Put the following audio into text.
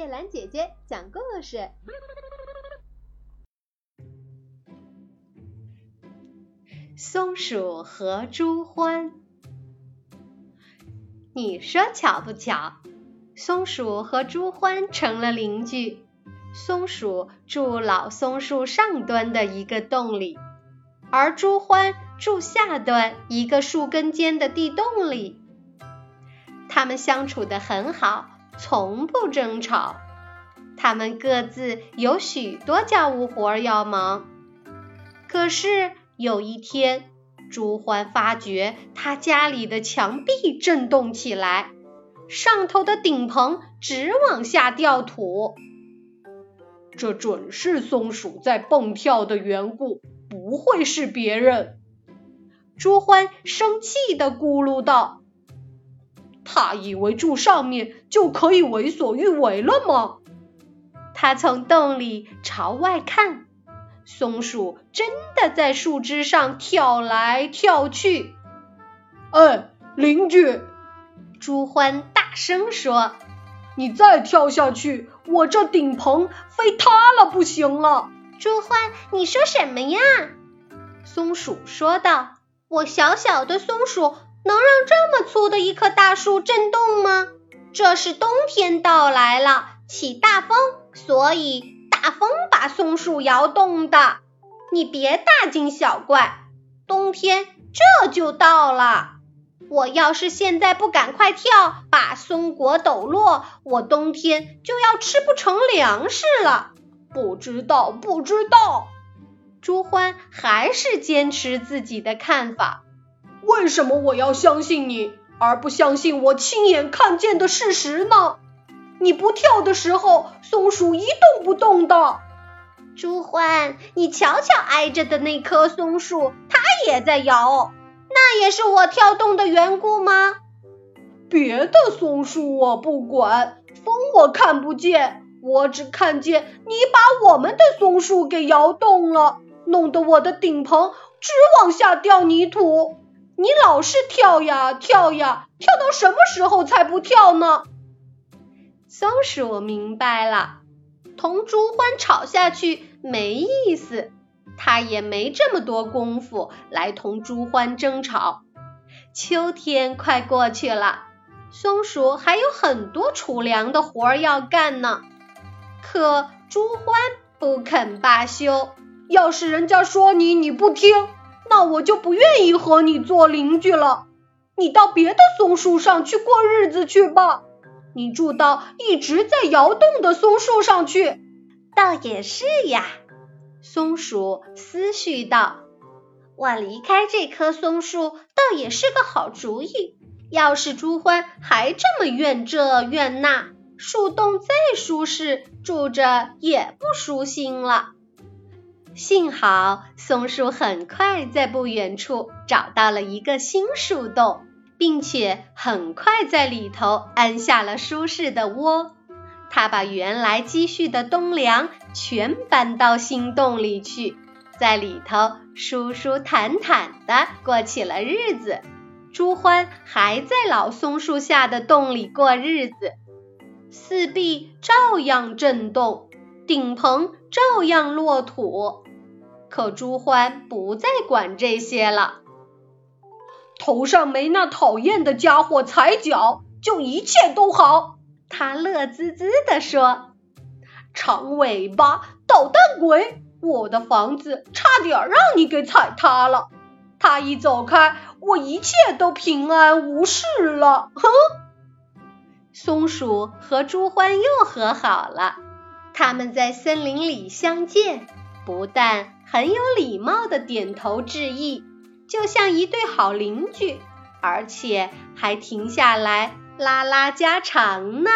叶兰姐姐讲故事。松鼠和猪欢，你说巧不巧？松鼠和猪欢成了邻居。松鼠住老松树上端的一个洞里，而猪欢住下端一个树根间的地洞里。他们相处得很好，从不争吵。他们各自有许多家务活要忙。可是有一天，朱欢发觉他家里的墙壁震动起来，上头的顶棚直往下掉土。这准是松鼠在蹦跳的缘故，不会是别人。朱欢生气地咕噜道：“他以为住上面就可以为所欲为了吗？”他从洞里朝外看，松鼠真的在树枝上跳来跳去。哎，邻居！朱欢大声说。你再跳下去，我这顶棚非塌了不行了。朱欢，你说什么呀？松鼠说道：“我小小的松鼠能让这么粗的一棵大树震动吗？这是冬天到来了，起大风，所以大风把松树摇动的。你别大惊小怪，冬天这就到了。”我要是现在不赶快跳，把松果抖落，我冬天就要吃不成粮食了。不知道，不知道。朱欢还是坚持自己的看法。为什么我要相信你，而不相信我亲眼看见的事实呢？你不跳的时候，松鼠一动不动的。朱欢，你瞧瞧挨着的那棵松树，它也在摇。那也是我跳动的缘故吗？别的松树我不管，风我看不见，我只看见你把我们的松树给摇动了，弄得我的顶棚直往下掉泥土。你老是跳呀跳呀，跳到什么时候才不跳呢？松鼠明白了，同猪欢吵下去没意思。他也没这么多功夫来同猪欢争吵。秋天快过去了，松鼠还有很多储粮的活儿要干呢。可猪欢不肯罢休。要是人家说你你不听，那我就不愿意和你做邻居了。你到别的松树上去过日子去吧。你住到一直在摇动的松树上去。倒也是呀。松鼠思绪道：“我离开这棵松树倒也是个好主意。要是朱欢还这么怨这怨那，树洞再舒适，住着也不舒心了。”幸好松树很快在不远处找到了一个新树洞，并且很快在里头安下了舒适的窝。它把原来积蓄的冬粮全搬到新洞里去，在里头舒舒坦坦的过起了日子。朱欢还在老松树下的洞里过日子，四壁照样震动，顶棚照样落土。可朱欢不再管这些了，头上没那讨厌的家伙踩脚，就一切都好。他乐滋滋地说：“长尾巴捣蛋鬼，我的房子差点让你给踩塌了。他一走开，我一切都平安无事了。”哼！松鼠和朱欢又和好了。他们在森林里相见，不但很有礼貌的点头致意，就像一对好邻居，而且还停下来。拉拉家常呢。